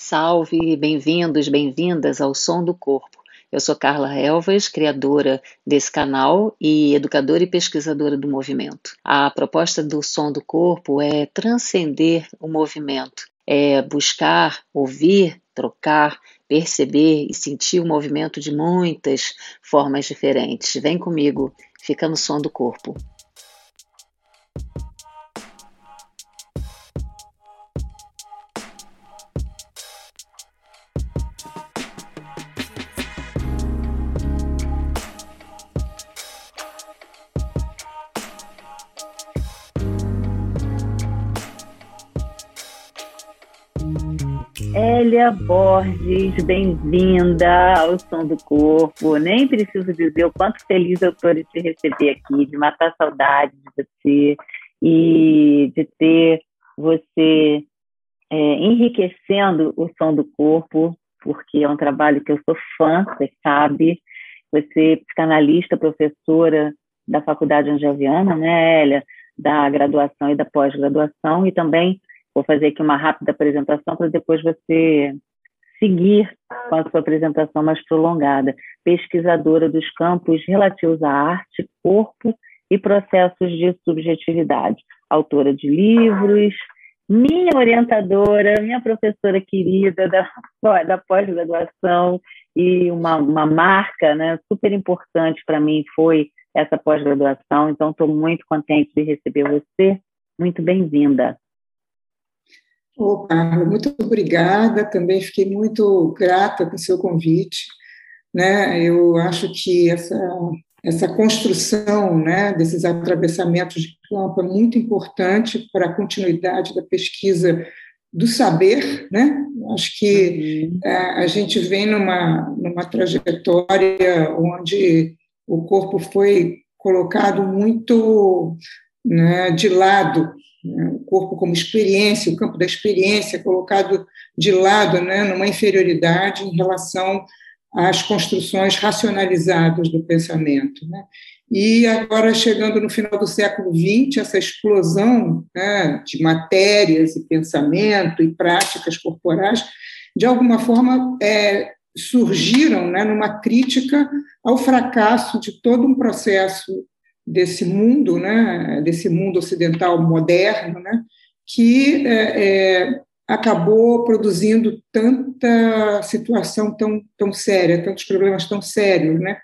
Salve, bem-vindos, bem-vindas ao Som do Corpo. Eu sou Carla Elvas, criadora desse canal e educadora e pesquisadora do movimento. A proposta do Som do Corpo é transcender o movimento, é buscar, ouvir, trocar, perceber e sentir o movimento de muitas formas diferentes. Vem comigo, fica no som do corpo. Célia Borges, bem-vinda ao Som do Corpo. Nem preciso dizer o quanto feliz eu estou de te receber aqui, de matar saudade de você e de ter você é, enriquecendo o Som do Corpo, porque é um trabalho que eu sou fã, você sabe. Você é psicanalista, professora da Faculdade Angeliana, né, Elia? Da graduação e da pós-graduação, e também Vou fazer aqui uma rápida apresentação para depois você seguir com a sua apresentação mais prolongada. Pesquisadora dos campos relativos à arte, corpo e processos de subjetividade. Autora de livros, minha orientadora, minha professora querida da, da pós-graduação e uma, uma marca né, super importante para mim foi essa pós-graduação. Então, estou muito contente de receber você. Muito bem-vinda. Ô, Carla, muito obrigada. Também fiquei muito grata com o seu convite. Né? Eu acho que essa, essa construção né, desses atravessamentos de campo é muito importante para a continuidade da pesquisa do saber. Né? Acho que uhum. a, a gente vem numa, numa trajetória onde o corpo foi colocado muito né, de lado né, o corpo como experiência, o campo da experiência colocado de lado, né, numa inferioridade em relação às construções racionalizadas do pensamento. Né. E agora, chegando no final do século XX, essa explosão né, de matérias e pensamento e práticas corporais, de alguma forma, é, surgiram né, numa crítica ao fracasso de todo um processo desse mundo, né, desse mundo ocidental moderno, né, que é, é, acabou produzindo tanta situação tão, tão séria, tantos problemas tão sérios, né,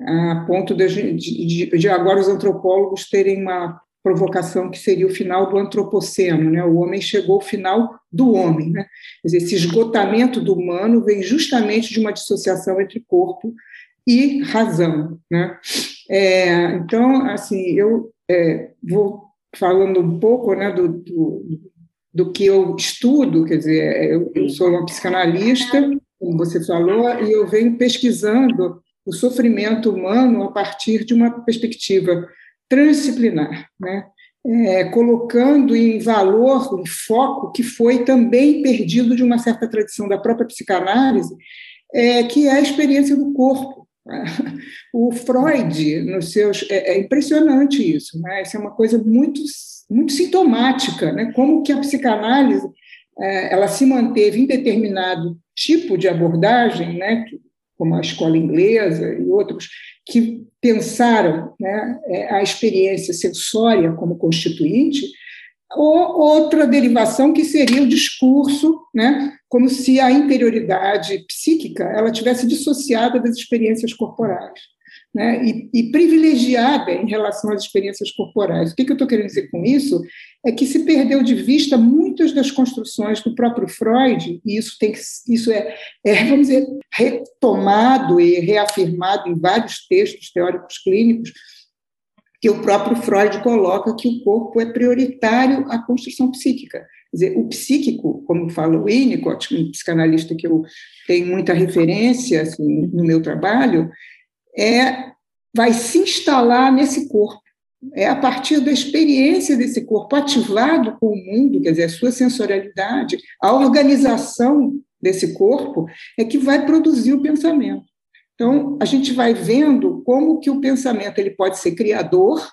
a ponto de, de, de agora os antropólogos terem uma provocação que seria o final do antropoceno, né? O homem chegou ao final do homem, né? Dizer, esse esgotamento do humano vem justamente de uma dissociação entre corpo e razão, né? É, então, assim, eu é, vou falando um pouco né, do, do, do, que eu estudo, quer dizer, eu, eu sou uma psicanalista, como você falou, e eu venho pesquisando o sofrimento humano a partir de uma perspectiva transdisciplinar, né? É, colocando em valor um foco que foi também perdido de uma certa tradição da própria psicanálise, é, que é a experiência do corpo. O Freud, nos seus. É, é impressionante isso, né? Isso é uma coisa muito, muito sintomática, né? Como que a psicanálise é, ela se manteve em determinado tipo de abordagem, né? Como a escola inglesa e outros, que pensaram né, é, a experiência sensória como constituinte, ou outra derivação que seria o discurso, né, como se a interioridade psíquica ela tivesse dissociada das experiências corporais. Né, e, e, privilegiada em relação às experiências corporais. O que, que eu estou querendo dizer com isso? É que se perdeu de vista muitas das construções do próprio Freud, e isso, tem que, isso é, é, vamos dizer, retomado e reafirmado em vários textos teóricos clínicos, que o próprio Freud coloca que o corpo é prioritário à construção psíquica. Quer dizer, o psíquico, como fala o Winnicott, um psicanalista que eu tenho muita referência assim, no meu trabalho, é vai se instalar nesse corpo. É a partir da experiência desse corpo ativado com o mundo, quer dizer, a sua sensorialidade, a organização desse corpo, é que vai produzir o pensamento. Então, a gente vai vendo como que o pensamento ele pode ser criador,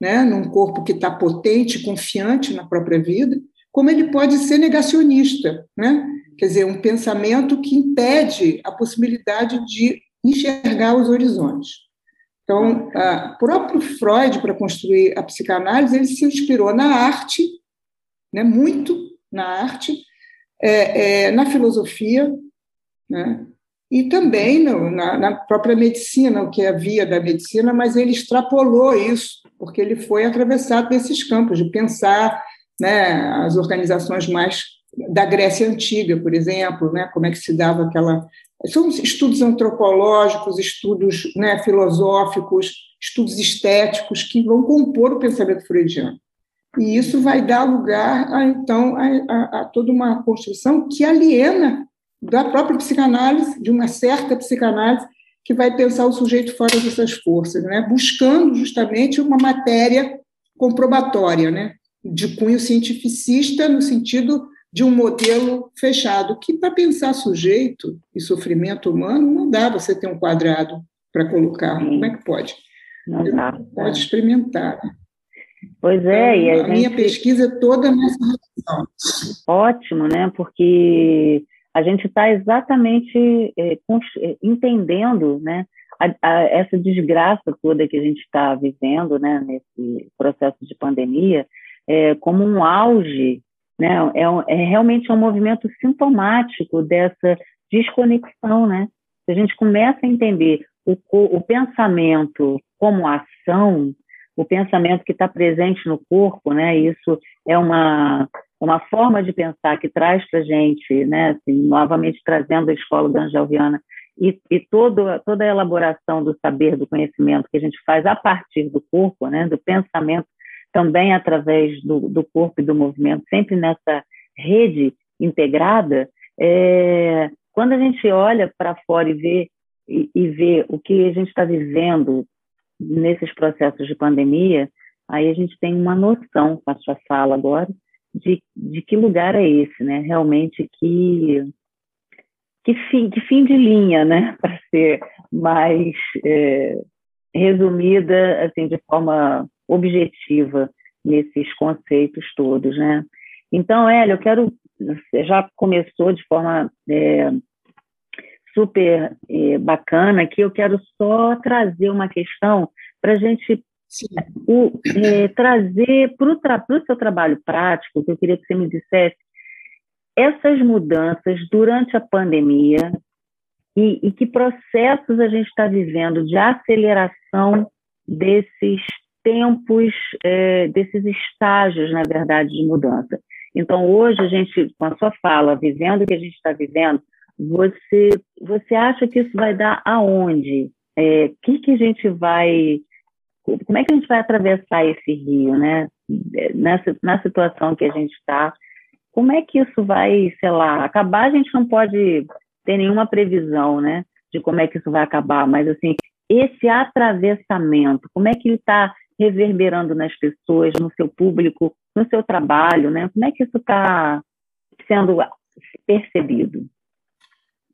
né, num corpo que está potente, confiante na própria vida, como ele pode ser negacionista, né? quer dizer, um pensamento que impede a possibilidade de enxergar os horizontes. Então, o próprio Freud, para construir a psicanálise, ele se inspirou na arte, né, muito na arte, é, é, na filosofia, né, e também no, na, na, própria medicina, o que é a via da medicina, mas ele extrapolou isso, porque ele foi atravessado desses campos, de pensar né, as organizações mais da Grécia Antiga, por exemplo, né, como é que se dava aquela são estudos antropológicos, estudos né, filosóficos, estudos estéticos que vão compor o pensamento freudiano. E isso vai dar lugar, a, então, a, a, a toda uma construção que aliena da própria psicanálise, de uma certa psicanálise, que vai pensar o sujeito fora dessas forças, né? buscando justamente uma matéria comprobatória, né? de cunho cientificista, no sentido de um modelo fechado, que para pensar sujeito e sofrimento humano não dá você ter um quadrado para colocar. Sim. Como é que pode? Não dá. Pode experimentar. Pois é, então, e a, a gente... minha pesquisa é toda nessa relação. Ótimo, né? Porque a gente está exatamente é, é, entendendo, né? A, a, essa desgraça toda que a gente está vivendo, né? Nesse processo de pandemia, é, como um auge né? É, é realmente um movimento sintomático dessa desconexão, né? Se a gente começa a entender o, o pensamento como ação, o pensamento que está presente no corpo, né? Isso é uma uma forma de pensar que traz para a gente, né? Assim, novamente trazendo a escola da Viana e, e todo, toda a elaboração do saber, do conhecimento que a gente faz a partir do corpo, né? Do pensamento também através do, do corpo e do movimento, sempre nessa rede integrada, é, quando a gente olha para fora e vê, e, e vê o que a gente está vivendo nesses processos de pandemia, aí a gente tem uma noção, com a sua fala agora, de, de que lugar é esse, né? Realmente que que fim, que fim de linha, né? Para ser mais é, resumida, assim, de forma objetiva nesses conceitos todos, né? Então, Hélio, eu quero, já começou de forma é, super é, bacana aqui, eu quero só trazer uma questão para a gente o, é, trazer para o seu trabalho prático, que eu queria que você me dissesse, essas mudanças durante a pandemia e, e que processos a gente está vivendo de aceleração desses tempos, é, desses estágios, na verdade, de mudança. Então, hoje, a gente, com a sua fala, vivendo o que a gente está vivendo, você, você acha que isso vai dar aonde? O é, que, que a gente vai. Como é que a gente vai atravessar esse rio, né? Nessa, na situação que a gente está, como é que isso vai, sei lá, acabar? A gente não pode ter nenhuma previsão, né? De como é que isso vai acabar, mas assim, esse atravessamento, como é que ele está reverberando nas pessoas, no seu público, no seu trabalho, né? Como é que isso está sendo percebido?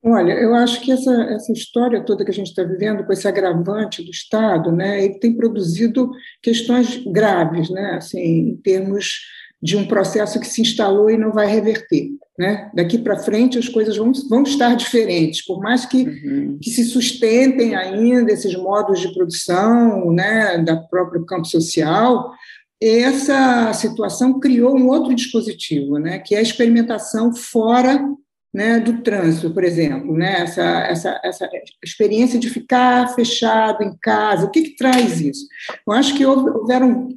Olha, eu acho que essa, essa história toda que a gente está vivendo, com esse agravante do Estado, né, ele tem produzido questões graves, né, assim, em termos de um processo que se instalou e não vai reverter. Né? Daqui para frente as coisas vão, vão estar diferentes, por mais que, uhum. que se sustentem ainda esses modos de produção né, da próprio campo social, essa situação criou um outro dispositivo, né, que é a experimentação fora né, do trânsito, por exemplo, né, essa, essa, essa experiência de ficar fechado em casa, o que, que traz isso? Eu acho que houveram,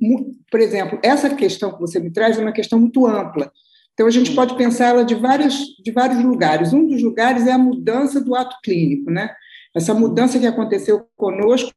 por exemplo, essa questão que você me traz é uma questão muito ampla. Então, a gente pode pensá-la de, várias, de vários lugares. Um dos lugares é a mudança do ato clínico, né? essa mudança que aconteceu conosco,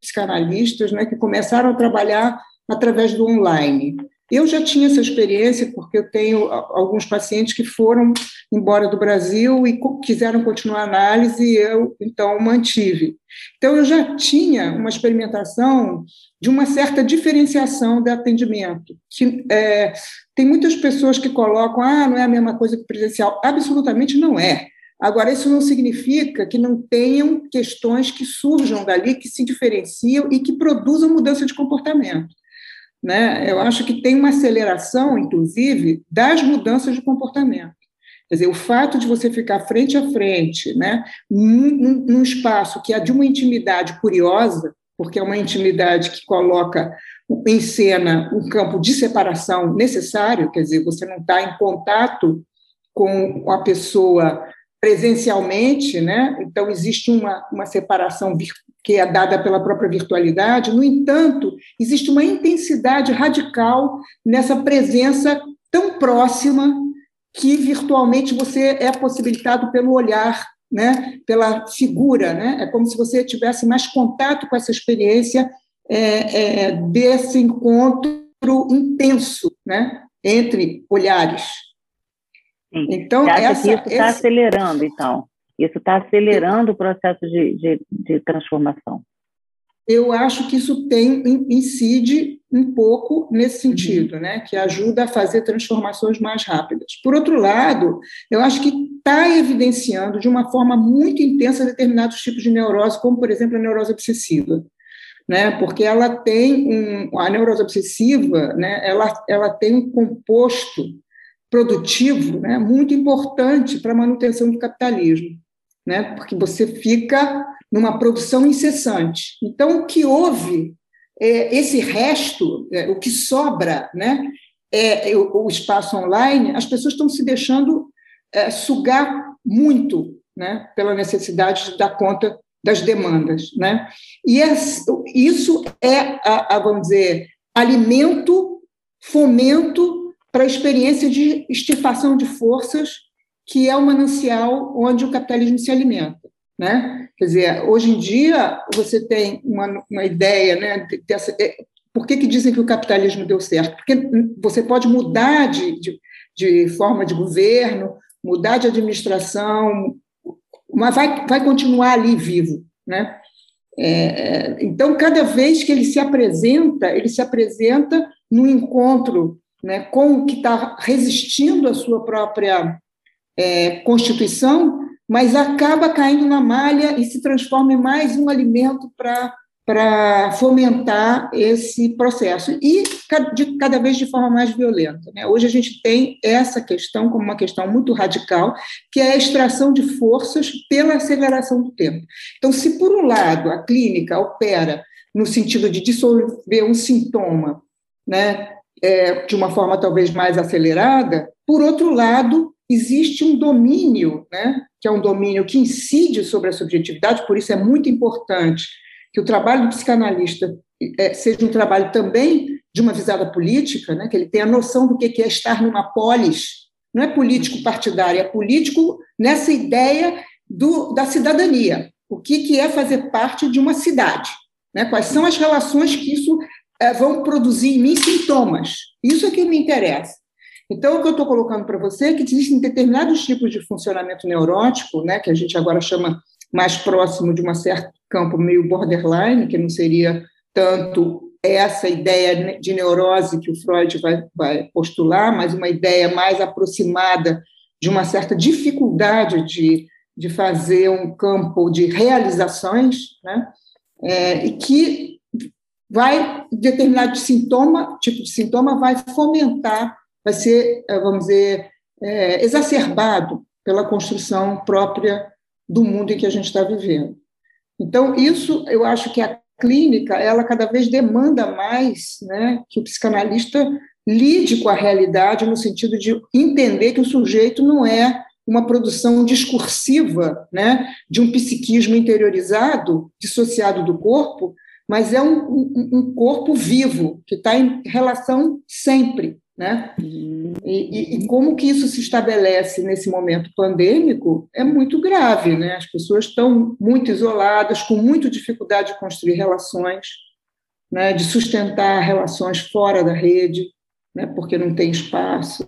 psicanalistas, né, que começaram a trabalhar através do online. Eu já tinha essa experiência, porque eu tenho alguns pacientes que foram embora do Brasil e quiseram continuar a análise, e eu, então, mantive. Então, eu já tinha uma experimentação de uma certa diferenciação de atendimento. Que, é, tem muitas pessoas que colocam, ah, não é a mesma coisa que presencial. Absolutamente não é. Agora, isso não significa que não tenham questões que surjam dali, que se diferenciam e que produzam mudança de comportamento. Né, eu acho que tem uma aceleração, inclusive, das mudanças de comportamento. Quer dizer, o fato de você ficar frente a frente, né, num, num espaço que é de uma intimidade curiosa, porque é uma intimidade que coloca em cena um campo de separação necessário, quer dizer, você não está em contato com a pessoa presencialmente, né? então existe uma, uma separação que é dada pela própria virtualidade, no entanto, existe uma intensidade radical nessa presença tão próxima que virtualmente você é possibilitado pelo olhar, né? pela figura, né? é como se você tivesse mais contato com essa experiência é, é, desse encontro intenso né? entre olhares. Sim. Então, essa, isso está esse... acelerando, então? Isso está acelerando o processo de, de, de, transformação. Eu acho que isso tem incide um pouco nesse uhum. sentido, uhum. né, que ajuda a fazer transformações mais rápidas. Por outro lado, eu acho que está evidenciando de uma forma muito intensa determinados tipos de neurose, como por exemplo a neurose obsessiva, né, porque ela tem um, a neurose obsessiva, né, ela, ela tem um composto produtivo né, muito importante para a manutenção do capitalismo, né, porque você fica numa produção incessante. Então, o que houve, é, esse resto, é, o que sobra, né, é, o, o, espaço online, as pessoas estão se deixando é, sugar muito né, pela necessidade de dar conta das demandas. Né? E é, isso é, a, a, vamos dizer, alimento, fomento para a experiência de extirpação de forças, que é o manancial onde o capitalismo se alimenta. Né? Quer dizer, hoje em dia, você tem uma, uma ideia, né, dessa, é, por que, que dizem que o capitalismo deu certo? Porque você pode mudar de, de, de forma de governo, mudar de administração, mas vai, vai continuar ali vivo. Né? É, é então, cada vez que ele se apresenta, ele se apresenta no encontro né, com o que está resistindo à sua própria é, constituição, mas acaba caindo na malha e se transforma em mais um alimento para fomentar esse processo e de, cada vez de forma mais violenta. Né? Hoje a gente tem essa questão como uma questão muito radical, que é a extração de forças pela aceleração do tempo. Então, se por um lado a clínica opera no sentido de dissolver um sintoma, né, é, de uma forma talvez mais acelerada, por outro lado, existe um domínio, né, que é um domínio que incide sobre a subjetividade, por isso é muito importante que o trabalho do psicanalista é, seja um trabalho também de uma visada política, né, que ele tenha noção do que é estar numa polis, não é político partidário, é político nessa ideia do, da cidadania, o que, que é fazer parte de uma cidade, né, quais são as relações que isso vão produzir em mim sintomas. Isso é que me interessa. Então, o que eu estou colocando para você é que existem determinados tipos de funcionamento neurótico, né, que a gente agora chama mais próximo de um certo campo meio borderline, que não seria tanto essa ideia de neurose que o Freud vai, vai postular, mas uma ideia mais aproximada de uma certa dificuldade de, de fazer um campo de realizações, né? É, e que vai determinado sintoma, tipo de sintoma vai fomentar, vai ser, eh, vamos dizer, é, exacerbado pela construção própria do mundo em que a gente está vivendo. Então, isso eu acho que a clínica, ela cada vez demanda mais né, que o psicanalista lide com a realidade no sentido de entender que o sujeito não é uma produção discursiva né, de um psiquismo interiorizado, dissociado do corpo, mas é um, um, um corpo vivo, que está em relação sempre. Né? Uhum. E, e, e, como que isso se estabelece nesse momento pandêmico é muito grave. Né? As pessoas estão muito isoladas, com muita dificuldade de construir relações, né? de sustentar relações fora da rede, né? porque não tem espaço.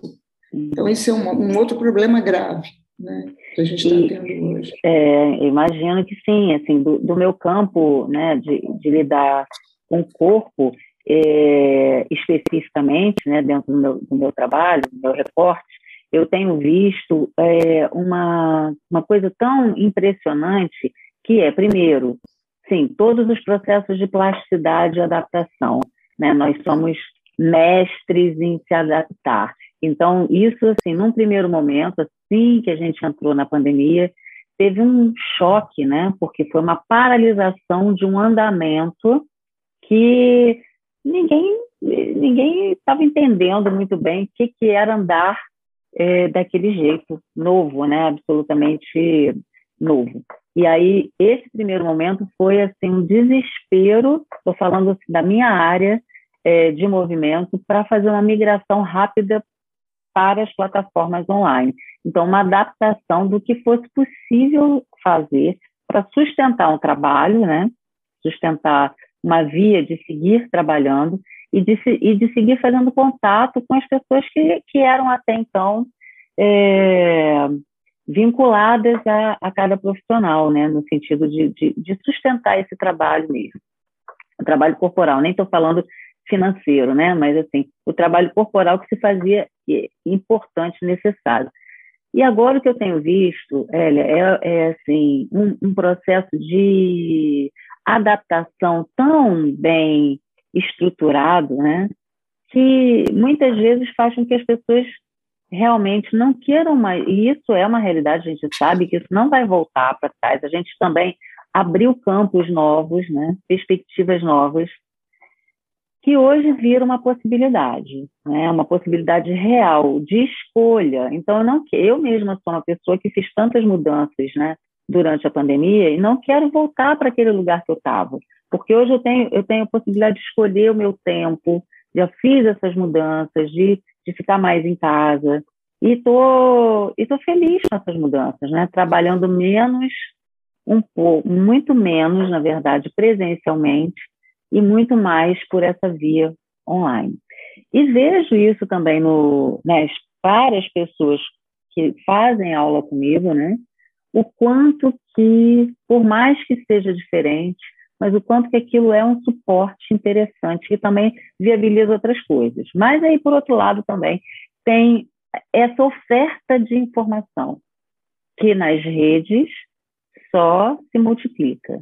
Então, esse é um, um outro problema grave né, que a gente está tendo hoje. É, imagino que sim, assim, do, do meu campo né, de, de, lidar com o corpo, é, especificamente, né, dentro do meu, do meu, trabalho, do meu reporte, eu tenho visto é, uma, uma coisa tão impressionante que é, primeiro, sim, todos os processos de plasticidade e adaptação. Né, nós somos mestres em se adaptar. Então, isso, assim, num primeiro momento, assim que a gente entrou na pandemia, teve um choque, né? Porque foi uma paralisação de um andamento que ninguém ninguém estava entendendo muito bem o que, que era andar é, daquele jeito novo, né? Absolutamente novo. E aí esse primeiro momento foi assim um desespero. Estou falando assim, da minha área é, de movimento para fazer uma migração rápida para as plataformas online. Então, uma adaptação do que fosse possível fazer para sustentar um trabalho, né? sustentar uma via de seguir trabalhando e de, e de seguir fazendo contato com as pessoas que, que eram até então é, vinculadas a, a, cada profissional, né? no sentido de, de, de sustentar esse trabalho mesmo. O trabalho corporal, nem estou falando financeiro, né? Mas assim, o trabalho corporal que se fazia é importante, necessário. E agora o que eu tenho visto, Elia, é, é assim, um, um, processo de adaptação tão bem estruturado, né? Que muitas vezes faz com que as pessoas realmente não queiram mais. E isso é uma realidade, a gente sabe que isso não vai voltar para trás. A gente também abriu campos novos, né? Perspectivas novas que hoje vira uma possibilidade, né? uma possibilidade real de escolha. Então, eu, não, eu mesma sou uma pessoa que fiz tantas mudanças né, durante a pandemia e não quero voltar para aquele lugar que eu estava, porque hoje eu tenho, eu tenho a possibilidade de escolher o meu tempo, já fiz essas mudanças, de, de ficar mais em casa, e estou e tô feliz com essas mudanças, né? trabalhando menos, um pouco, muito menos, na verdade, presencialmente, e muito mais por essa via online. E vejo isso também no, né, para as pessoas que fazem aula comigo, né, o quanto que, por mais que seja diferente, mas o quanto que aquilo é um suporte interessante que também viabiliza outras coisas. Mas aí, por outro lado, também tem essa oferta de informação que nas redes só se multiplica.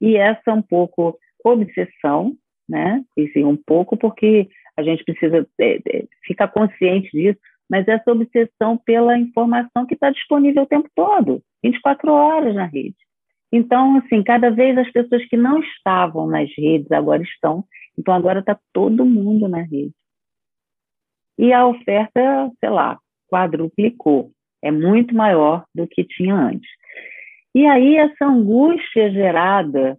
E essa é um pouco obsessão, né? E sim, um pouco porque a gente precisa é, é, ficar consciente disso, mas essa obsessão pela informação que está disponível o tempo todo, 24 horas na rede. Então, assim, cada vez as pessoas que não estavam nas redes agora estão. Então, agora está todo mundo na rede. E a oferta, sei lá, quadruplicou. É muito maior do que tinha antes. E aí, essa angústia gerada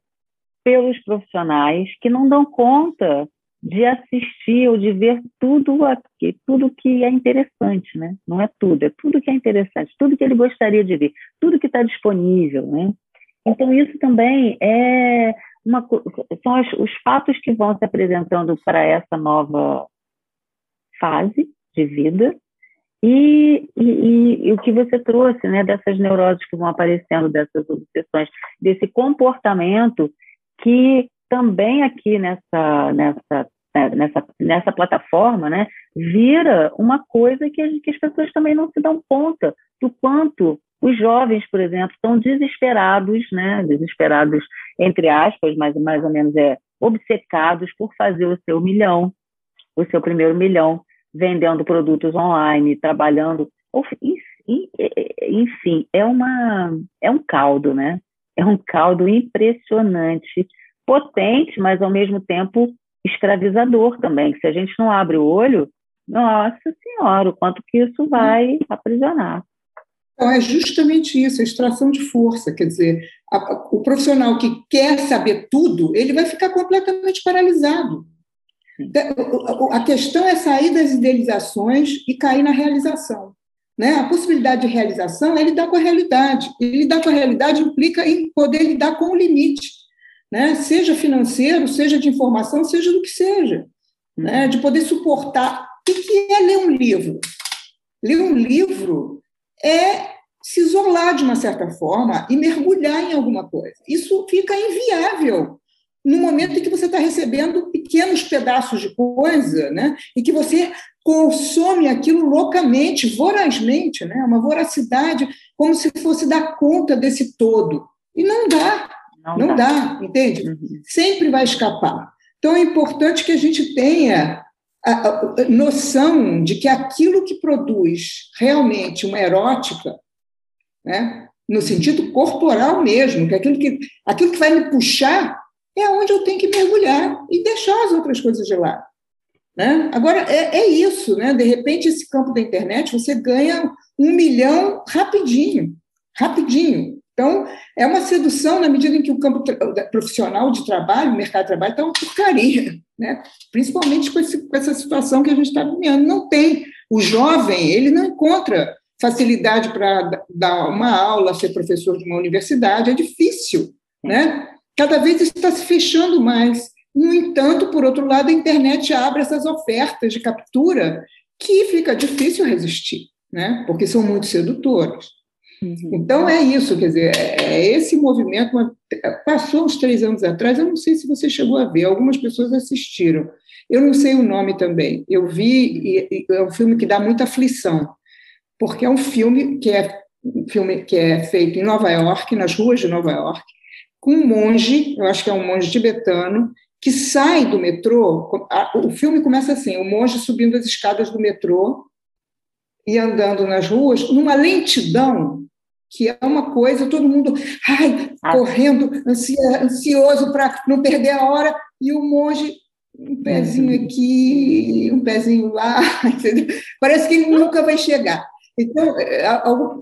pelos profissionais que não dão conta de assistir ou de ver tudo aqui, tudo que é interessante, né? Não é tudo, é tudo que é interessante, tudo que ele gostaria de ver, tudo que está disponível, né? Então isso também é uma são os, os fatos que vão se apresentando para essa nova fase de vida e, e, e, o que você trouxe, né, dessas neuroses que vão aparecendo, dessas obsessões, desse comportamento que também aqui nessa, nessa, né, nessa, nessa plataforma, né, vira uma coisa que, que as pessoas também não se dão conta do quanto os jovens, por exemplo, estão desesperados, né, desesperados entre aspas, mas mais ou menos é obcecados por fazer o seu milhão, o seu primeiro milhão, vendendo produtos online, trabalhando, enfim, é uma é um caldo, né? é um caldo impressionante, potente, mas ao mesmo tempo escravizador também. Se a gente não abre o olho, nossa senhora, o quanto que isso vai aprisionar. Então, é justamente isso, a extração de força. Quer dizer, a, o profissional que quer saber tudo, ele vai ficar completamente paralisado. A questão é sair das idealizações e cair na realização. Né? A possibilidade de realização é lidar com a realidade. E lidar com a realidade implica em poder lidar com o limite, né? seja financeiro, seja de informação, seja do que seja. Né? Uhum. De poder suportar. O que é ler um livro? Ler um livro é se isolar de uma certa forma e mergulhar em alguma coisa. Isso fica inviável no momento em que você está recebendo pequenos pedaços de coisa, né? E que você consome aquilo loucamente, vorazmente, né? Uma voracidade, como se fosse dar conta desse todo. E não dá, não, não dá. dá. entende? Uhum. Sempre vai escapar. Então é importante que a gente tenha a, a noção de que aquilo que produz realmente uma erótica, né, no sentido corporal mesmo, que aquilo que, aquilo que vai me puxar é onde eu tenho que mergulhar e deixar as outras coisas de lado. Né? Agora, é, é isso, né? de repente, esse campo da internet, você ganha um milhão rapidinho, rapidinho. Então, é uma sedução na medida em que o campo profissional de trabalho, o mercado de trabalho, está uma porcaria, né? principalmente com, esse, com essa situação que a gente está vivendo. Não tem. O jovem, ele não encontra facilidade para dar uma aula, ser professor de uma universidade, é difícil. Né? Cada vez está se fechando mais. No entanto, por outro lado, a internet abre essas ofertas de captura que fica difícil resistir, né? porque são muito sedutoras. Uhum. Então, é isso, quer dizer, é, é esse movimento. Passou uns três anos atrás, eu não sei se você chegou a ver, algumas pessoas assistiram. Eu não sei o nome também. Eu vi, e, é um filme que dá muita aflição, porque é um filme que é, um filme que é feito em Nova York, nas ruas de Nova York, com um monge, eu acho que é um monge tibetano, que sai do metrô. O filme começa assim: o monge subindo as escadas do metrô e andando nas ruas, numa lentidão que é uma coisa, todo mundo ai, ah. correndo, ansioso para não perder a hora, e o monge, um pezinho uhum. aqui, um pezinho lá, entendeu? parece que ele nunca vai chegar. Então,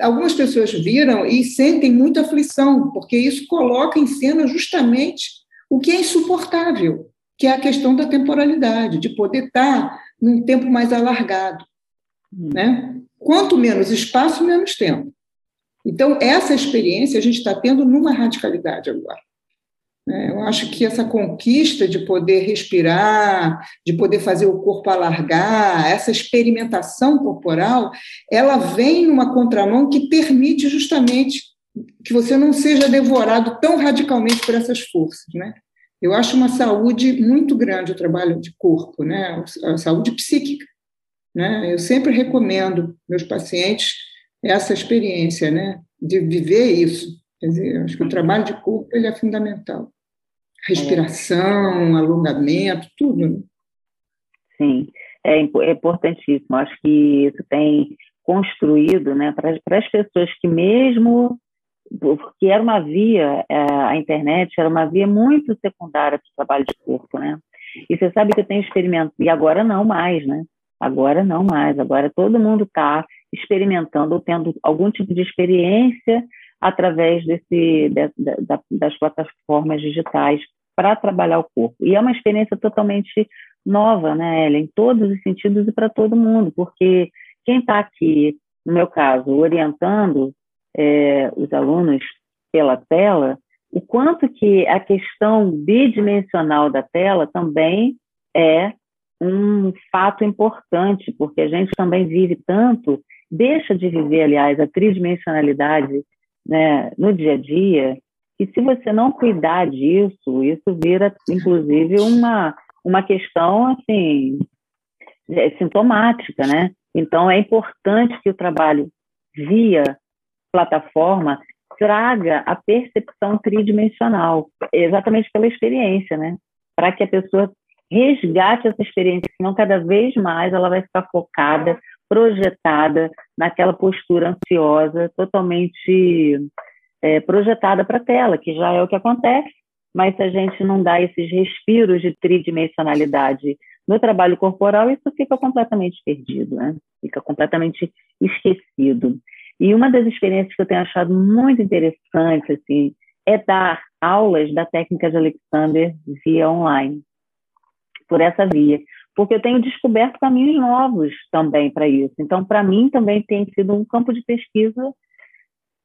algumas pessoas viram e sentem muita aflição, porque isso coloca em cena justamente o que é insuportável, que é a questão da temporalidade, de poder estar num tempo mais alargado. Né? Quanto menos espaço, menos tempo. Então, essa experiência a gente está tendo numa radicalidade agora. É, eu acho que essa conquista de poder respirar, de poder fazer o corpo alargar, essa experimentação corporal, ela vem numa contramão que permite justamente que você não seja devorado tão radicalmente por essas forças, né? Eu acho uma saúde muito grande o trabalho de corpo, né? A saúde psíquica, né? Eu sempre recomendo meus pacientes essa experiência, né? De viver isso. Quer dizer, acho que o trabalho de corpo ele é fundamental respiração, alongamento, tudo. Né? Sim, é, é importantíssimo. Acho que isso tem construído né, para as pessoas que mesmo porque era uma via, é, a internet era uma via muito secundária para o trabalho de corpo, né? E você sabe que eu tenho experimentado, e agora não mais, né? Agora não mais, agora todo mundo está experimentando ou tendo algum tipo de experiência através desse, de, de, das plataformas digitais para trabalhar o corpo. E é uma experiência totalmente nova, né, Ellen, em todos os sentidos e para todo mundo, porque quem está aqui, no meu caso, orientando é, os alunos pela tela, o quanto que a questão bidimensional da tela também é um fato importante, porque a gente também vive tanto, deixa de viver, aliás, a tridimensionalidade né, no dia a dia, e se você não cuidar disso, isso vira, inclusive, uma, uma questão, assim, é, sintomática, né? Então, é importante que o trabalho via plataforma traga a percepção tridimensional, exatamente pela experiência, né? Para que a pessoa resgate essa experiência, senão cada vez mais ela vai ficar focada, projetada naquela postura ansiosa, totalmente é, projetada para a tela, que já é o que acontece, mas se a gente não dá esses respiros de tridimensionalidade no trabalho corporal, isso fica completamente perdido, né? fica completamente esquecido. E uma das experiências que eu tenho achado muito interessante assim, é dar aulas da técnica de Alexander via online, por essa via, porque eu tenho descoberto caminhos novos também para isso. Então, para mim, também tem sido um campo de pesquisa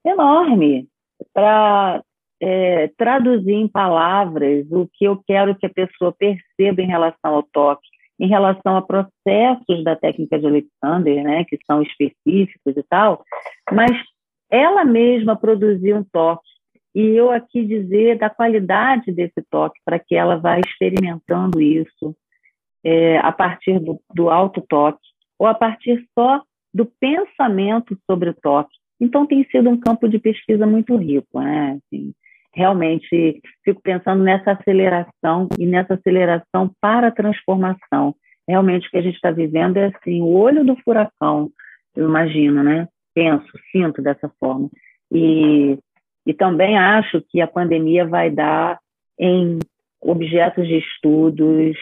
enorme para é, traduzir em palavras o que eu quero que a pessoa perceba em relação ao toque, em relação a processos da técnica de Alexander, né, que são específicos e tal, mas ela mesma produzir um toque e eu aqui dizer da qualidade desse toque para que ela vá experimentando isso é, a partir do, do toque ou a partir só do pensamento sobre o toque então, tem sido um campo de pesquisa muito rico, né? Assim, realmente, fico pensando nessa aceleração e nessa aceleração para a transformação. realmente o que a gente está vivendo é assim, o olho do furacão, eu imagino, né? Penso, sinto dessa forma. E, e também acho que a pandemia vai dar em objetos de estudos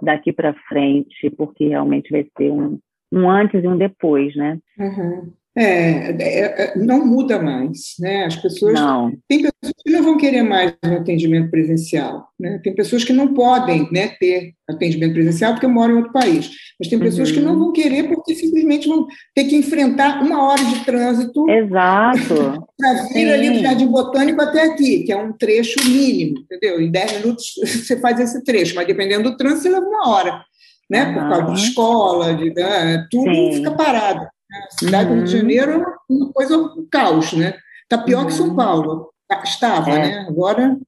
daqui para frente, porque realmente vai ser um, um antes e um depois, né? Uhum. É, é, é, não muda mais, né? As pessoas não. tem pessoas que não vão querer mais um atendimento presencial, né? Tem pessoas que não podem, né, ter atendimento presencial porque moram em outro país, mas tem pessoas uhum. que não uhum. vão querer porque simplesmente vão ter que enfrentar uma hora de trânsito. Exato. Para vir Sim. ali do Jardim Botânico até aqui, que é um trecho mínimo, entendeu? Em 10 minutos você faz esse trecho, mas dependendo do trânsito você leva uma hora, né? Por causa de escola, de, né? tudo Sim. fica parado. A cidade uhum. do Rio de uhum. Janeiro é uma coisa, um caos, né? Está pior uhum. que São uhum. Paulo. Tá, estava, é. né? Agora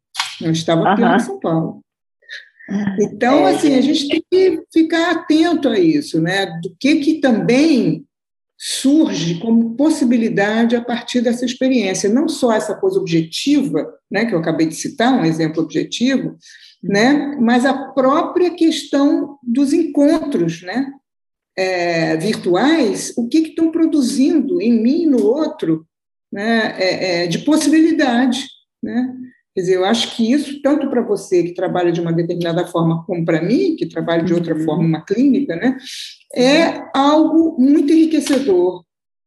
não estava uhum. pior que São Paulo. Então, é. assim, a gente tem que ficar atento a isso, né? Do que, que também surge como possibilidade a partir dessa experiência. Não só essa coisa objetiva, né, que eu acabei de citar, um exemplo objetivo, né, mas a própria questão dos encontros, né? É, virtuais, o que estão produzindo em mim e no outro né, é, é, de possibilidade. Né? Quer dizer, eu acho que isso, tanto para você que trabalha de uma determinada forma, como para mim, que trabalha de outra uhum. forma, uma clínica, né, é algo muito enriquecedor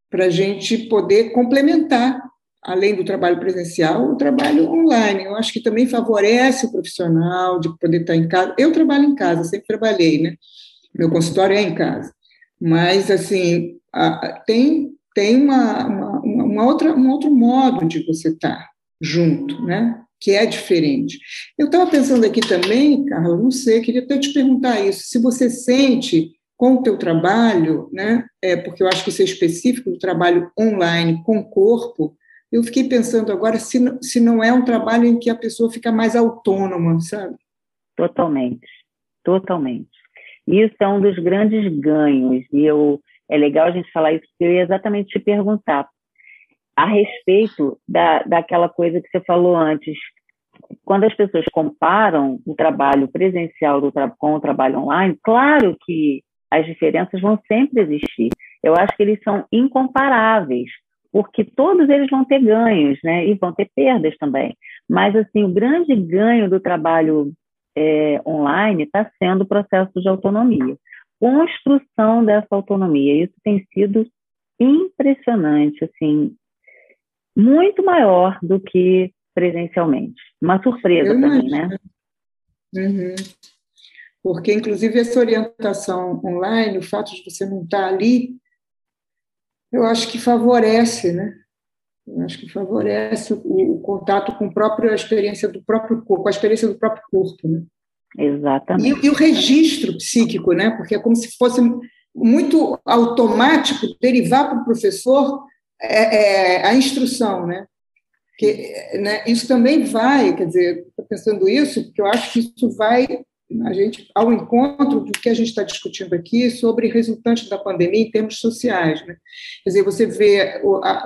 para a gente poder complementar, além do trabalho presencial, o trabalho online. Eu acho que também favorece o profissional de poder estar em casa. Eu trabalho em casa, sempre trabalhei, né? Meu consultório é em casa. Mas, assim, tem, tem uma, uma, uma, outra, um outro modo de você estar junto, né? que é diferente. Eu estava pensando aqui também, Carla, não sei, queria até te perguntar isso, se você sente com o teu trabalho, né, é, porque eu acho que isso é específico do trabalho online com o corpo, eu fiquei pensando agora se, se não é um trabalho em que a pessoa fica mais autônoma, sabe? Totalmente, totalmente. Isso é um dos grandes ganhos, e eu, é legal a gente falar isso, porque eu ia exatamente te perguntar a respeito da, daquela coisa que você falou antes. Quando as pessoas comparam o trabalho presencial tra com o trabalho online, claro que as diferenças vão sempre existir. Eu acho que eles são incomparáveis, porque todos eles vão ter ganhos, né? E vão ter perdas também. Mas assim, o grande ganho do trabalho é, online está sendo o processo de autonomia. Construção dessa autonomia, isso tem sido impressionante, assim, muito maior do que presencialmente. Uma surpresa também, né? Uhum. Porque, inclusive, essa orientação online, o fato de você não estar ali, eu acho que favorece, né? Eu acho que favorece o, o, contato com a própria experiência do próprio corpo, a experiência do próprio corpo, né? Exatamente. E, e, o registro psíquico, né? Porque é como se fosse muito automático derivar para o professor é, é, a instrução, né? Que, né? Isso também vai, quer dizer, estou pensando isso, porque eu acho que isso vai a gente ao encontro do que a gente está discutindo aqui sobre resultante da pandemia em termos sociais. Né? Quer dizer, você vê,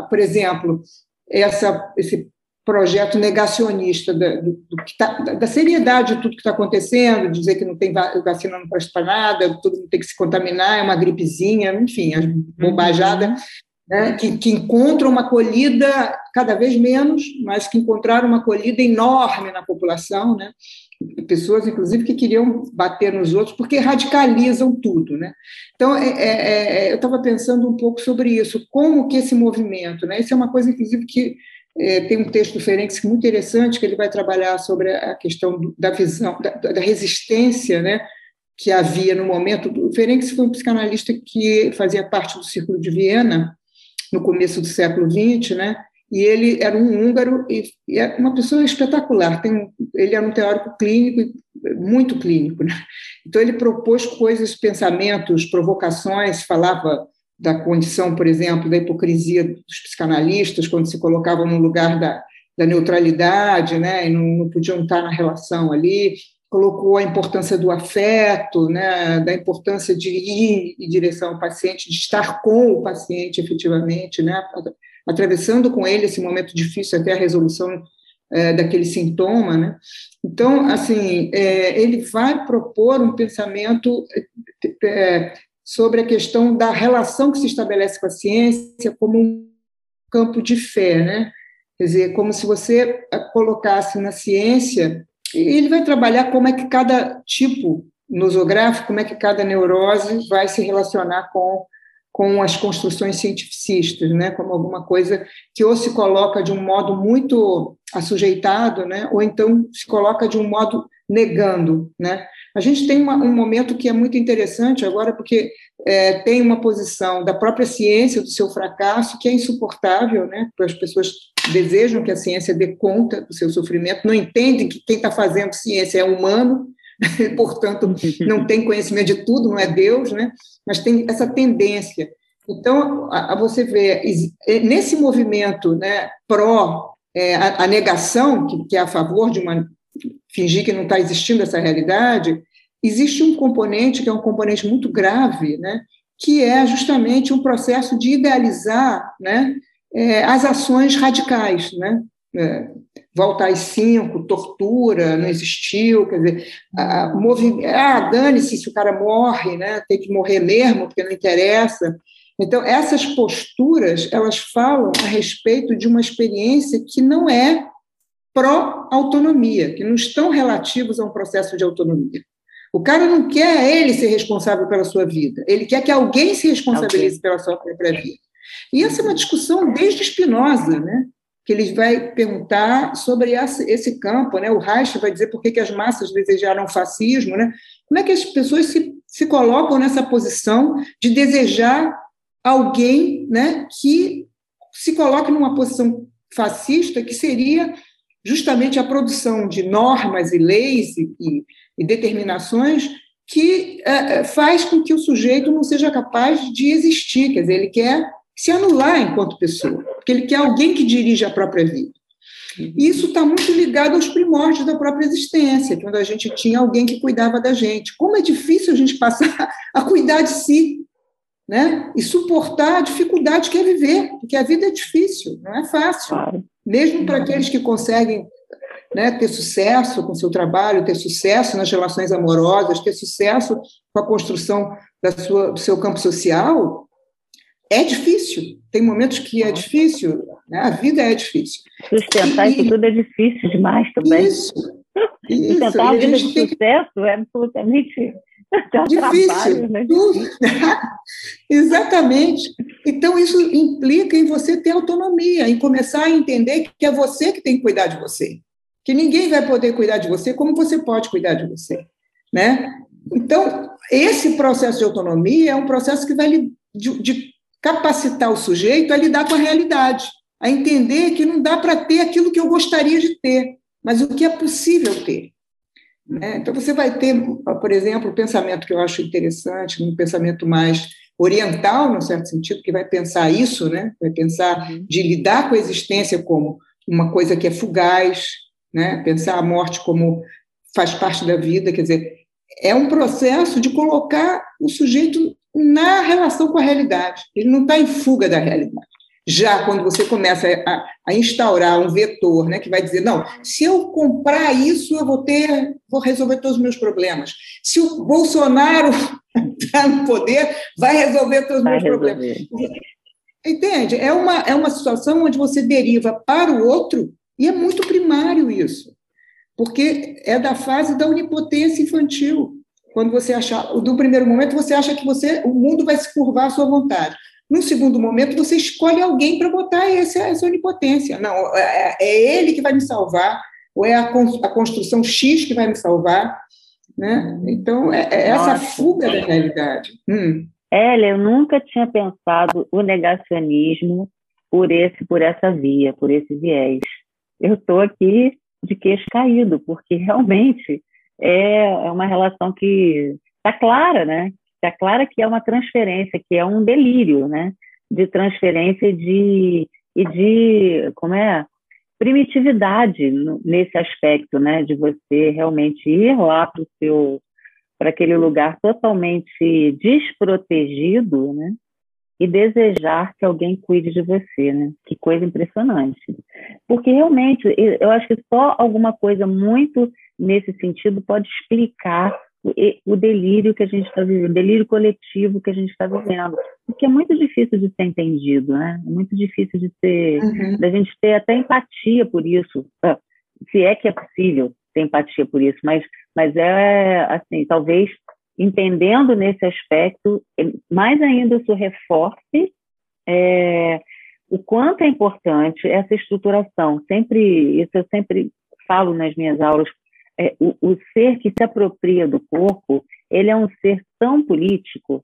por exemplo, essa, esse projeto negacionista da, do, do tá, da seriedade de tudo que está acontecendo, dizer que não tem vacina não presta para nada, mundo tem que se contaminar, é uma gripezinha, enfim, a bobajada, uhum. né, que, que encontram uma acolhida cada vez menos, mas que encontraram uma acolhida enorme na população, né? Pessoas, inclusive, que queriam bater nos outros, porque radicalizam tudo. Né? Então, é, é, é eu estava pensando um pouco sobre isso, como que esse movimento, né? isso é uma coisa, inclusive, que é, tem um texto do Ferenc muito interessante, que ele vai trabalhar sobre a questão da visão, da, da, resistência né? que havia no momento. O Ferenc foi um psicanalista que fazia parte do Círculo de Viena, no começo do século XX, né? E ele era um húngaro e, e é uma pessoa espetacular. Tem, ele era um teórico clínico, muito clínico. Né? Então, ele propôs coisas, pensamentos, provocações, falava da condição, por exemplo, da hipocrisia dos psicanalistas, quando se colocavam no lugar da, da neutralidade, né, e não, não podiam estar na relação ali, colocou a importância do afeto, né, da importância de ir em direção ao paciente, de estar com o paciente efetivamente, né, atravessando com ele esse momento difícil até a resolução é, daquele sintoma, né? Então, assim, é, ele vai propor um pensamento é, sobre a questão da relação que se estabelece com a ciência como um campo de fé, né? Quer dizer, como se você colocasse na ciência, ele vai trabalhar como é que cada tipo nosográfico, como é que cada neurose vai se relacionar com com as construções cientificistas, né, como alguma coisa que ou se coloca de um modo muito assujeitado, né, ou então se coloca de um modo negando, né. A gente tem uma, um momento que é muito interessante agora, porque é, tem uma posição da própria ciência do seu fracasso que é insuportável, né, porque as pessoas desejam que a ciência dê conta do seu sofrimento, não entendem que quem está fazendo ciência é humano, portanto, não tem conhecimento de tudo, não é Deus, né? mas tem essa tendência. Então, a, a você vê, nesse movimento né, pró é, a, a, negação, que, que é a favor de uma. fingir que não está existindo essa realidade, existe um componente que é um componente muito grave, né, que é justamente um processo de idealizar né, é, as ações radicais. Né? É, volta às cinco, tortura, não existiu, quer dizer, a, ah, dane-se se o cara morre, né? tem que morrer mesmo, porque não interessa. Então, essas posturas, elas falam a respeito de uma experiência que não é pró-autonomia, que não estão relativos a um processo de autonomia. O cara não quer ele ser responsável pela sua vida, ele quer que alguém se responsabilize pela sua própria vida. E essa é uma discussão desde Spinoza, né? Que ele vai perguntar sobre esse campo, né? O Reich vai dizer por que, as massas desejaram fascismo, né? Como é que as pessoas se, se colocam nessa posição de desejar alguém, né, que se coloque numa posição fascista, que seria justamente a produção de normas e leis e, e, e determinações que é, faz com que o sujeito não seja capaz de existir, quer dizer, ele quer se anular enquanto pessoa, porque ele quer alguém que dirige a própria vida. E isso está muito ligado aos primórdios da própria existência, quando a gente tinha alguém que cuidava da gente. Como é difícil a gente passar a cuidar de si, né? E suportar a dificuldade que é viver, porque a vida é difícil, não é fácil. Mesmo para aqueles que conseguem né, ter sucesso com seu trabalho, ter sucesso nas relações amorosas, ter sucesso com a construção da sua, do seu campo social, é difícil. Tem momentos que é difícil, né? a vida é difícil. Sustentar isso tudo é difícil demais também. Isso. isso. Sustentar a vida de sucesso que... é absolutamente difícil. Trabalho, né? Exatamente. Então, isso implica em você ter autonomia, em começar a entender que é você que tem que cuidar de você. Que ninguém vai poder cuidar de você como você pode cuidar de você. Né? Então, esse processo de autonomia é um processo que vai de, de capacitar o sujeito a lidar com a realidade, a entender que não dá para ter aquilo que eu gostaria de ter, mas o que é possível ter. Né? Então, você vai ter, por exemplo, o pensamento que eu acho interessante, um pensamento mais oriental, no certo sentido, que vai pensar isso, né? vai pensar uhum. de lidar com a existência como uma coisa que é fugaz, né? pensar a morte como faz parte da vida, quer dizer, é um processo de colocar o sujeito na relação com a realidade. Ele não está em fuga da realidade. Já quando você começa a, a, instaurar um vetor, né, que vai dizer, não, se eu comprar isso, eu vou ter, vou resolver todos os meus problemas. Se o Bolsonaro está no poder, vai resolver todos os meus resolver. problemas. Entende? É uma, é uma situação onde você deriva para o outro, e é muito primário isso, porque é da fase da onipotência infantil quando você achar, do primeiro momento você acha que você, o mundo vai se curvar à sua vontade. No segundo momento, você escolhe alguém para botar essa, essa onipotência. Não, é, é, ele que vai me salvar, ou é a, a construção X que vai me salvar. Né? Então, é, é essa Nossa. fuga da realidade. Hum. Hélia, eu nunca tinha pensado o negacionismo por esse, por essa via, por esse viés. Eu estou aqui de queixo caído, porque realmente é, é uma relação que está clara, né? Está clara que é uma transferência, que é um delírio, né? De transferência de, e de, como é? Primitividade nesse aspecto, né? De você realmente ir lá para o seu para aquele lugar totalmente desprotegido, né? E desejar que alguém cuide de você, né? Que coisa impressionante. porque realmente eu acho que só alguma coisa muito nesse sentido pode explicar o, delírio que a gente está vivendo, o delírio coletivo que a gente está vivendo, porque é muito difícil de ser entendido, né? É muito difícil de ser, uhum. da gente ter até empatia por isso, ah, se é que é possível ter empatia por isso, mas, mas é assim, talvez entendendo nesse aspecto, mais ainda isso reforce é, o quanto é importante essa estruturação. Sempre, isso eu sempre falo nas minhas aulas, é, o, o, ser que se apropria do corpo, ele é um ser tão político,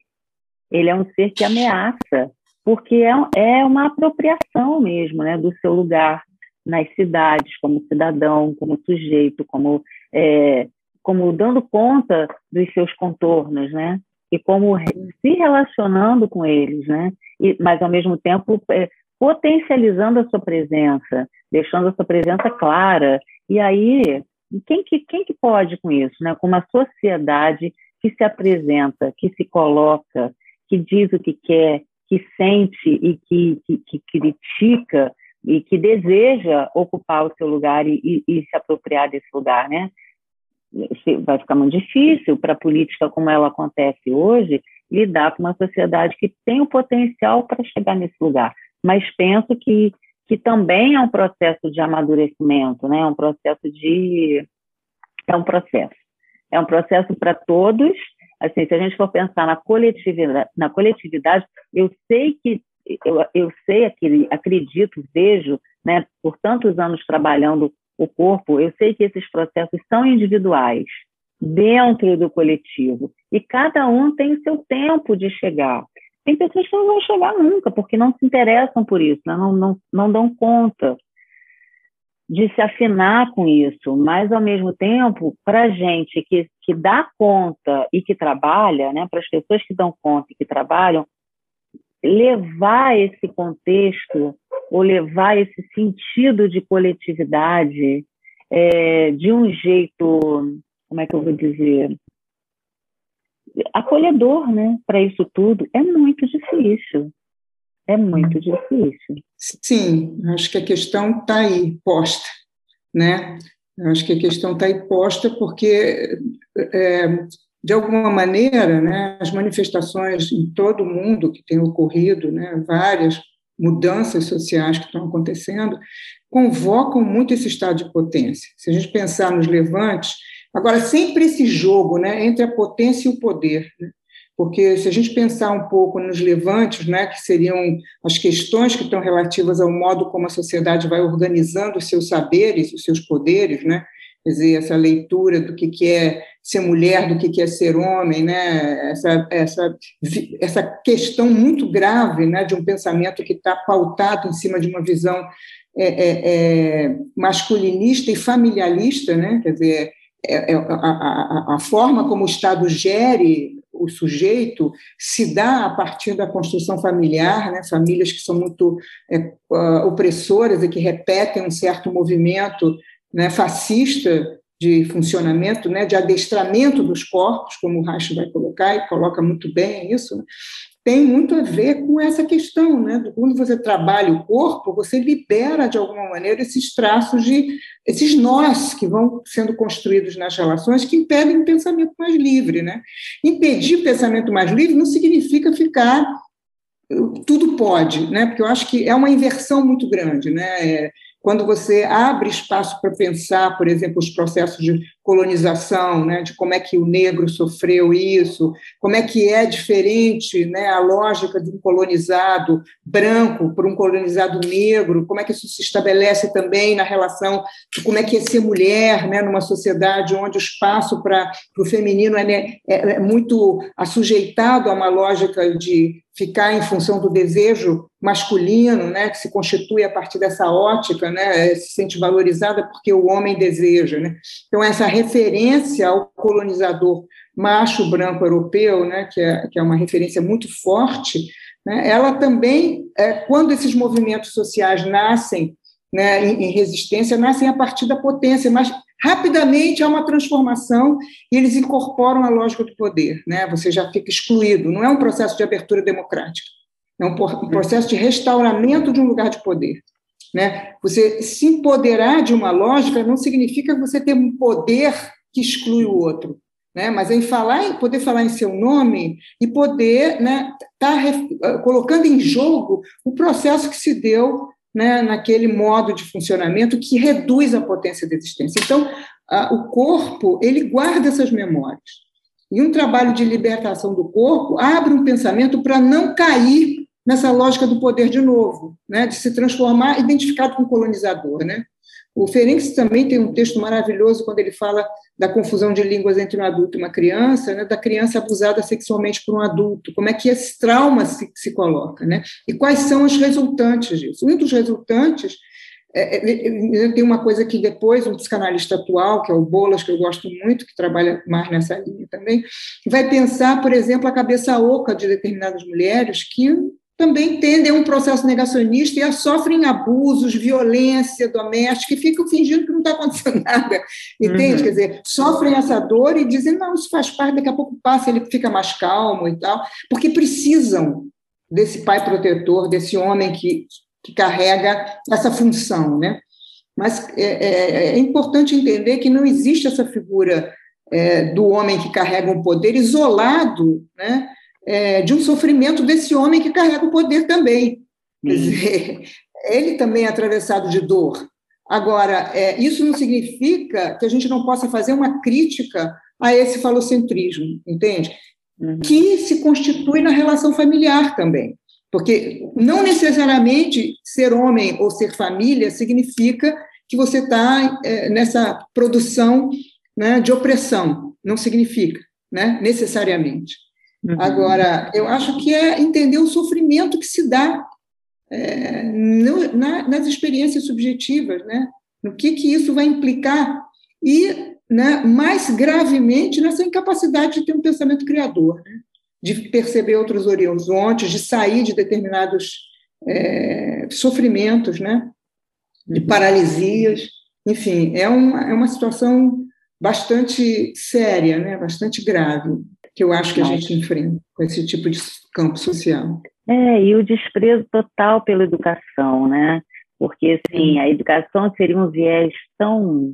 ele é um ser que ameaça, porque é, é uma apropriação mesmo né, do seu lugar nas cidades, como cidadão, como sujeito, como, é, como dando conta dos seus contornos, né? E como se relacionando com eles, né? E, mas, ao mesmo tempo, é, potencializando a sua presença, deixando a sua presença clara. E aí, quem que, quem que pode com isso? Né? Com uma sociedade que se apresenta, que se coloca, que diz o que quer, que sente e que, que, que critica e que deseja ocupar o seu lugar e, e, e se apropriar desse lugar, né? Vai ficar muito difícil para a política como ela acontece hoje lidar com uma sociedade que tem o potencial para chegar nesse lugar. Mas penso que que também é um processo de amadurecimento, né? É um processo de é um processo. É um processo para todos. Assim, se a gente for pensar na coletividade, na coletividade, eu sei que eu, eu sei, acredito, vejo, né, por tantos anos trabalhando o corpo, eu sei que esses processos são individuais dentro do coletivo e cada um tem seu tempo de chegar. Tem pessoas que não vão chegar nunca, porque não se interessam por isso, né? não, não, não dão conta de se afinar com isso, mas ao mesmo tempo, para gente que, que dá conta e que trabalha, né, para as pessoas que dão conta e que trabalham, levar esse contexto ou levar esse sentido de coletividade é, de um jeito, como é que eu vou dizer, acolhedor, né, para isso tudo, é muito difícil. É muito difícil. Sim, acho que a questão está aí posta, né? Acho que a questão está aí posta porque, é, de alguma maneira, né, as manifestações em todo o mundo que tem ocorrido, né, várias mudanças sociais que estão acontecendo, convocam muito esse estado de potência. Se a gente pensar nos levantes, Agora, sempre esse jogo né, entre a potência e o poder. Né? Porque se a gente pensar um pouco nos levantes, né, que seriam as questões que estão relativas ao modo como a sociedade vai organizando os seus saberes, os seus poderes, né? quer dizer, essa leitura do que é ser mulher, do que é ser homem, né? essa, essa, essa questão muito grave né, de um pensamento que está pautado em cima de uma visão é, é, é, masculinista e familiarista, né? quer dizer, é, é, a, a, a, forma como o Estado gere o sujeito se dá a partir da construção familiar, né? famílias que são muito é, opressoras e que repetem um certo movimento né, fascista de funcionamento, né, de adestramento dos corpos, como o Reich vai colocar, e coloca muito bem isso, né? tem muito a ver com essa questão, né? Quando você trabalha o corpo, você libera de alguma maneira esses traços de esses nós que vão sendo construídos nas relações que impedem o pensamento mais livre, né? Impedir o pensamento mais livre não significa ficar tudo pode, né? Porque eu acho que é uma inversão muito grande, né? É, quando você abre espaço para pensar, por exemplo, os processos de colonização, né, de como é que o negro sofreu isso, como é que é diferente né, a lógica de um colonizado branco para um colonizado negro, como é que isso se estabelece também na relação de como é que é ser mulher né, numa sociedade onde o espaço para o feminino é, né, é, é muito assujeitado a uma lógica de ficar em função do desejo masculino, né, que se constitui a partir dessa ótica, né, se sente valorizada porque o homem deseja, né? Então essa referência ao colonizador macho branco europeu, né, que é, que é uma referência muito forte, né, ela também, é, quando esses movimentos sociais nascem né, em, em resistência, nascem a partir da potência, mas rapidamente há uma transformação e eles incorporam a lógica do poder, né? Você já fica excluído. Não é um processo de abertura democrática, é um, um processo de restauramento de um lugar de poder. Né? Você se empoderar de uma lógica não significa você ter um poder que exclui o outro, né? mas em falar, poder falar em seu nome e poder né, estar tá colocando em jogo o processo que se deu né, naquele modo de funcionamento que reduz a potência da existência. Então, a, o corpo ele guarda essas memórias. E um trabalho de libertação do corpo abre um pensamento para não cair nessa lógica do poder de novo, né, de se transformar identificado com o colonizador, né? O Ferenc também tem um texto maravilhoso quando ele fala da confusão de línguas entre um adulto e uma criança, né, da criança abusada sexualmente por um adulto, como é que esse trauma se, se coloca, né? E quais são os resultantes disso? Um dos resultantes é, é, tem uma coisa que depois um psicanalista atual, que é o Bolas, que eu gosto muito, que trabalha mais nessa linha também, vai pensar, por exemplo, a cabeça oca de determinadas mulheres que também tendem a um processo negacionista e sofrem abusos, violência doméstica e ficam fingindo que não está acontecendo nada, entende? Uhum. Quer dizer, sofrem essa dor e dizem, não, isso faz parte, daqui a pouco passa, ele fica mais calmo e tal, porque precisam desse pai protetor, desse homem que, que carrega essa função, né? Mas é, é, é importante entender que não existe essa figura é, do homem que carrega um poder isolado, né? É, de um sofrimento desse homem que carrega o poder também. Quer dizer, ele também é atravessado de dor. Agora, é, isso não significa que a gente não possa fazer uma crítica a esse falocentrismo, entende? Uhum. Que se constitui na relação familiar também. Porque não necessariamente ser homem ou ser família significa que você está é, nessa produção né, de opressão. Não significa, né, necessariamente. Uhum. Agora, eu acho que é entender o sofrimento que se dá é, no, na, nas experiências subjetivas, né? no que, que isso vai implicar, e né, mais gravemente nessa incapacidade de ter um pensamento criador, né? de perceber outros horizontes, de sair de determinados é, sofrimentos, né? de uhum. paralisias. Enfim, é uma, é uma situação bastante séria, né? bastante grave que eu acho que a gente enfrenta com esse tipo de campo social. É, e o desprezo total pela educação, né? Porque, assim, a educação seria um viés tão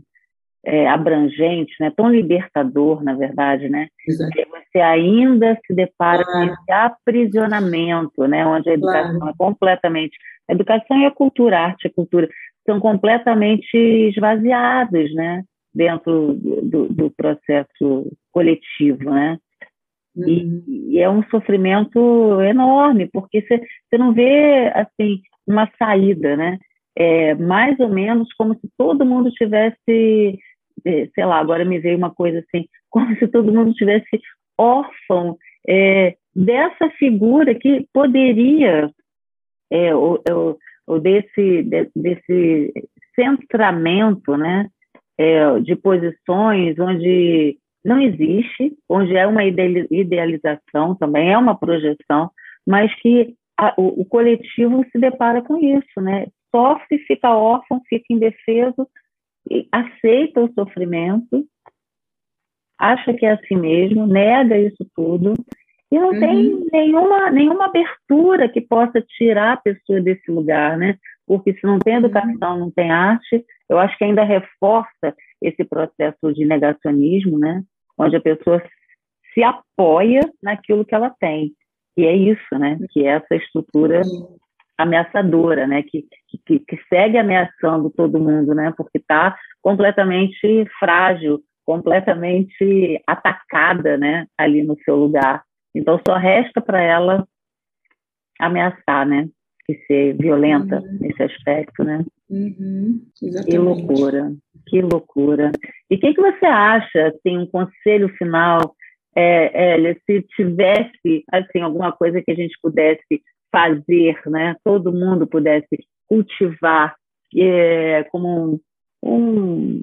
é, abrangente, né? tão libertador, na verdade, né? Exato. Que você ainda se depara com esse aprisionamento, né? Onde a educação claro. é completamente... A educação e a cultura, a arte e a cultura são completamente esvaziados, né? Dentro do, do processo coletivo, né? Uhum. E, e, é um sofrimento enorme, porque você não vê assim uma saída, né? É mais ou menos como se todo mundo tivesse, é, sei lá, agora me veio uma coisa assim, como se todo mundo tivesse órfão é, dessa figura que poderia, é, ou, ou, desse, de, desse centramento, né? É, de posições onde não existe, onde é uma idealização também, é uma projeção, mas que a, o, o, coletivo se depara com isso, né? Sofre, fica órfão, fica indefeso, aceita o sofrimento, acha que é assim mesmo, nega isso tudo, e não uhum. tem nenhuma, nenhuma abertura que possa tirar a pessoa desse lugar, né? Porque se não tem uhum. educação, não tem arte, eu acho que ainda reforça esse processo de negacionismo, né? Onde a pessoa se apoia naquilo que ela tem. E é isso, né? Que é essa estrutura ameaçadora, né? Que, que, que segue ameaçando todo mundo, né? Porque está completamente frágil, completamente atacada, né? Ali no seu lugar. Então só resta para ela ameaçar, né? E ser violenta uhum. nesse aspecto, né? Uhum. Que loucura. Que loucura. E o que, que você acha, assim, um conselho final, é, Elia, se tivesse, assim, alguma coisa que a gente pudesse fazer, né? Todo mundo pudesse cultivar é, como um,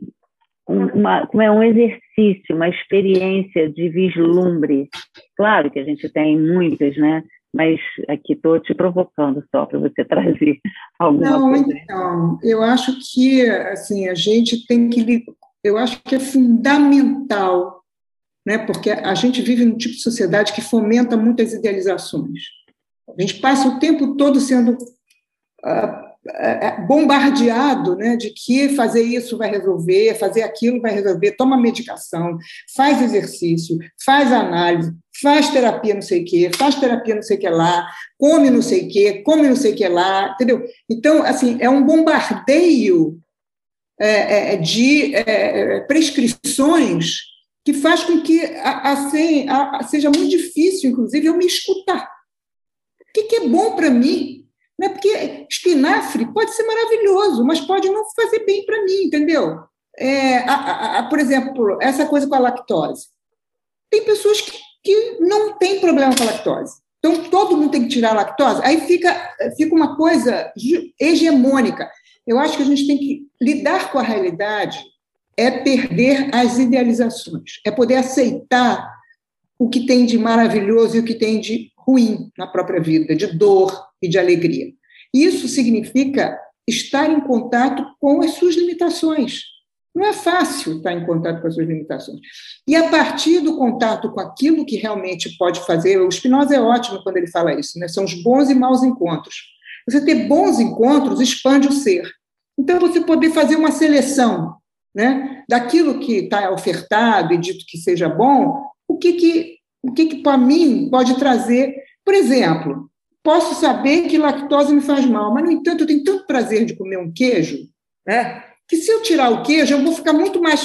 um, uma, como é um exercício, uma experiência de vislumbre. Claro que a gente tem muitas, né? Mas aqui estou te provocando só para você trazer alguma Não, coisa. então, eu acho que assim a gente tem que, eu acho que é fundamental, né? Porque a gente vive num tipo de sociedade que fomenta muitas idealizações. A gente passa o tempo todo sendo bombardeado né, de que fazer isso vai resolver, fazer aquilo vai resolver, toma medicação, faz exercício, faz análise, faz terapia não sei o quê, faz terapia não sei o que lá, come não sei o quê, come não sei o que lá, entendeu? Então, assim, é um bombardeio é, é, de é, prescrições que faz com que assim, seja muito difícil, inclusive, eu me escutar. O que é bom para mim? Né? Porque espinafre pode ser maravilhoso, mas pode não fazer bem para mim, entendeu? É, a, a, a, por exemplo, essa coisa com a lactose. Tem pessoas que, que não têm problema com a lactose. Então, todo mundo tem que tirar a lactose. Aí fica, fica uma coisa hegemônica. Eu acho que a gente tem que lidar com a realidade é perder as idealizações, é poder aceitar o que tem de maravilhoso e o que tem de ruim na própria vida, de dor e de alegria. Isso significa estar em contato com as suas limitações. Não é fácil estar em contato com as suas limitações. E a partir do contato com aquilo que realmente pode fazer, o Spinoza é ótimo quando ele fala isso, né? são os bons e maus encontros. Você ter bons encontros expande o ser. Então, você poder fazer uma seleção né, daquilo que está ofertado e dito que seja bom, o que, que o que, que para mim pode trazer? Por exemplo, posso saber que lactose me faz mal, mas, no entanto, eu tenho tanto prazer de comer um queijo, né, que se eu tirar o queijo, eu vou ficar muito mais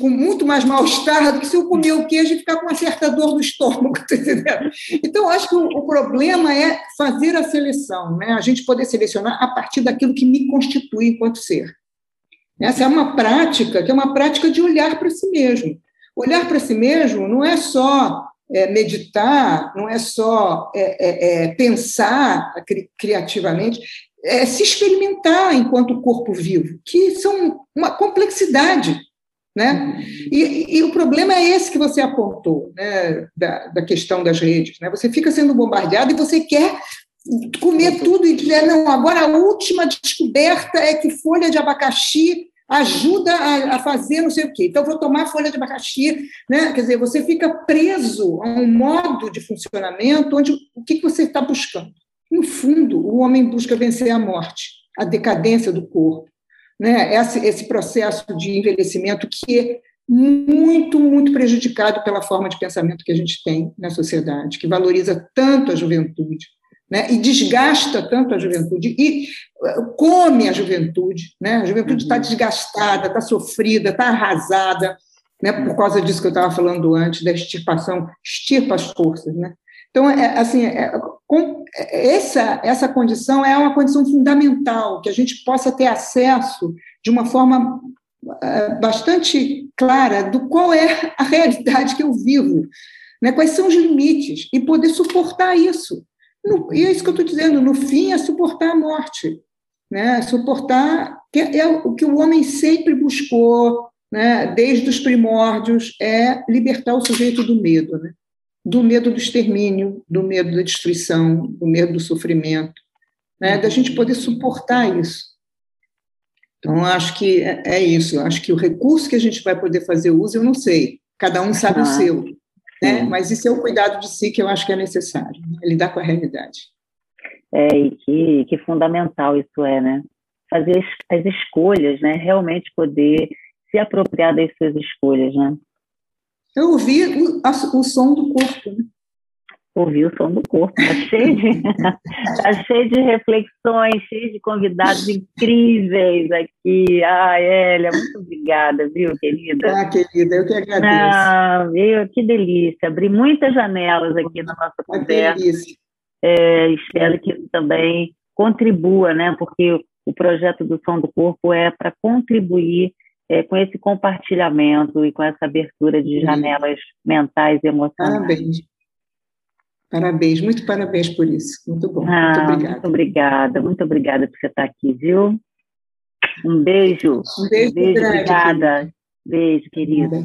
com muito mais mal-estar do que se eu comer o queijo e ficar com uma certa dor no estômago, tá? Então, acho que o, o, problema é fazer a seleção, né? a gente poder selecionar a partir daquilo que me constitui enquanto ser. Essa é uma prática que é uma prática de olhar para si mesmo. Olhar para si mesmo não é só é, meditar, não é só é, é, é pensar cri criativamente, é se experimentar enquanto corpo vivo, que são uma complexidade. Né? E, e, o problema é esse que você apontou, né, da, da questão das redes. Né? Você fica sendo bombardeado e você quer comer tudo e dizer, não, agora a última descoberta é que folha de abacaxi ajuda a, a, fazer não sei o quê. Então, vou tomar folha de abacaxi. Né? Quer dizer, você fica preso a um modo de funcionamento onde o que, que você está buscando? No fundo, o homem busca vencer a morte, a decadência do corpo. Né? Esse, esse processo de envelhecimento que é muito, muito prejudicado pela forma de pensamento que a gente tem na sociedade, que valoriza tanto a juventude, né, e desgasta tanto a juventude, e uh, come a juventude. Né? A juventude está uhum. desgastada, está sofrida, está arrasada, né, por causa disso que eu estava falando antes, da extirpação, extirpa as forças. Né? Então, é, assim, é, com, essa, essa condição é uma condição fundamental, que a gente possa ter acesso de uma forma uh, bastante clara do qual é a realidade que eu vivo, né? quais são os limites, e poder suportar isso. No, e é isso que eu estou dizendo, no fim é suportar a morte, né? suportar, que é o que o homem sempre buscou, né? desde os primórdios, é libertar o sujeito do medo, né? do medo do extermínio, do medo da destruição, do medo do sofrimento, né? da gente poder suportar isso. Então, acho que é, é isso, acho que o recurso que a gente vai poder fazer uso, eu não sei, cada um sabe ah. o seu, né? Mas isso é o cuidado de si que eu acho que é necessário, né? lidar com a realidade. É, e que, que fundamental isso é, né? Fazer as escolhas, né? Realmente poder se apropriar das suas escolhas, né? Eu ouvi o, a, o som do corpo, né? Ouvir o som do corpo. Está cheio, de, tá cheio de reflexões, cheio de convidados incríveis aqui. Ah, Elia, muito obrigada, viu, querida? Ah, querida, eu que agradeço. Ah, viu? Que delícia. Abri muitas janelas aqui na nossa conversa. É, espero que também contribua, né? Porque o projeto do Som do Corpo é para contribuir é, com esse compartilhamento e com essa abertura de janelas mentais e emocionais. Parabéns. Parabéns, muito parabéns por isso. Muito bom. Ah, muito obrigada. Muito obrigada, muito obrigada por você estar aqui, viu? Um beijo. Um beijo, um beijo grande, obrigada. Querida. Beijo, querida.